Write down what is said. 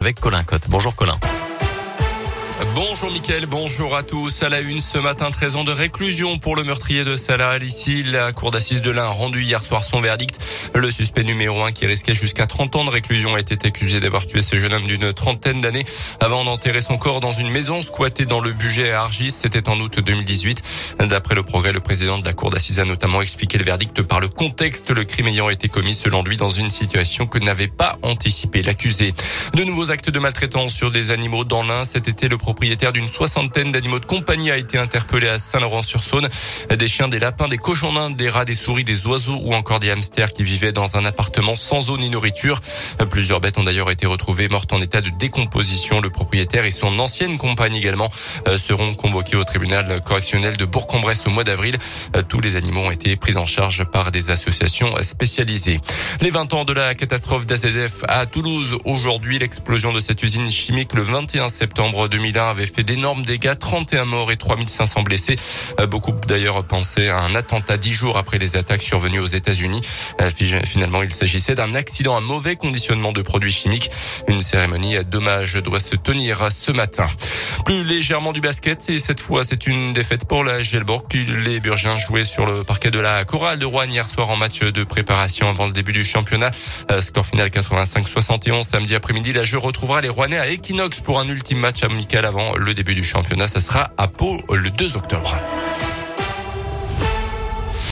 avec Colin Cotte. Bonjour Colin. Bonjour Mickaël, bonjour à tous. À la une ce matin, 13 ans de réclusion pour le meurtrier de Salah Ici, la cour d'assises de l'Ain a rendu hier soir son verdict. Le suspect numéro 1 qui risquait jusqu'à 30 ans de réclusion a été accusé d'avoir tué ce jeune homme d'une trentaine d'années avant d'enterrer son corps dans une maison squattée dans le budget à Argis. C'était en août 2018. D'après le progrès, le président de la cour d'assises a notamment expliqué le verdict par le contexte, le crime ayant été commis selon lui dans une situation que n'avait pas anticipé l'accusé. De nouveaux actes de maltraitance sur des animaux dans l'Ain. Cet été, le propriétaire d'une soixantaine d'animaux de compagnie a été interpellé à Saint-Laurent-sur-Saône. Des chiens, des lapins, des cochons d'Inde, des rats, des souris, des oiseaux ou encore des hamsters qui vivaient dans un appartement sans eau ni nourriture. Plusieurs bêtes ont d'ailleurs été retrouvées mortes en état de décomposition. Le propriétaire et son ancienne compagne également euh, seront convoqués au tribunal correctionnel de Bourg-en-Bresse au mois d'avril. Euh, tous les animaux ont été pris en charge par des associations spécialisées. Les 20 ans de la catastrophe d'AZF à Toulouse. Aujourd'hui, l'explosion de cette usine chimique le 21 septembre 2001 avait fait d'énormes dégâts, 31 morts et 3500 blessés. Euh, beaucoup d'ailleurs pensaient à un attentat dix jours après les attaques survenues aux États-Unis. Euh, finalement, il s'agissait d'un accident, un mauvais conditionnement de produits chimiques. Une cérémonie à dommage doit se tenir ce matin. Plus légèrement du basket et cette fois c'est une défaite pour la Gelborg. Les Burgiens jouaient sur le parquet de la chorale de Rouen hier soir en match de préparation avant le début du championnat. Euh, score final 85-71 samedi après-midi. La jeu retrouvera les Rouennais à Equinox pour un ultime match amical avant le début du championnat. Ça sera à Pau le 2 octobre.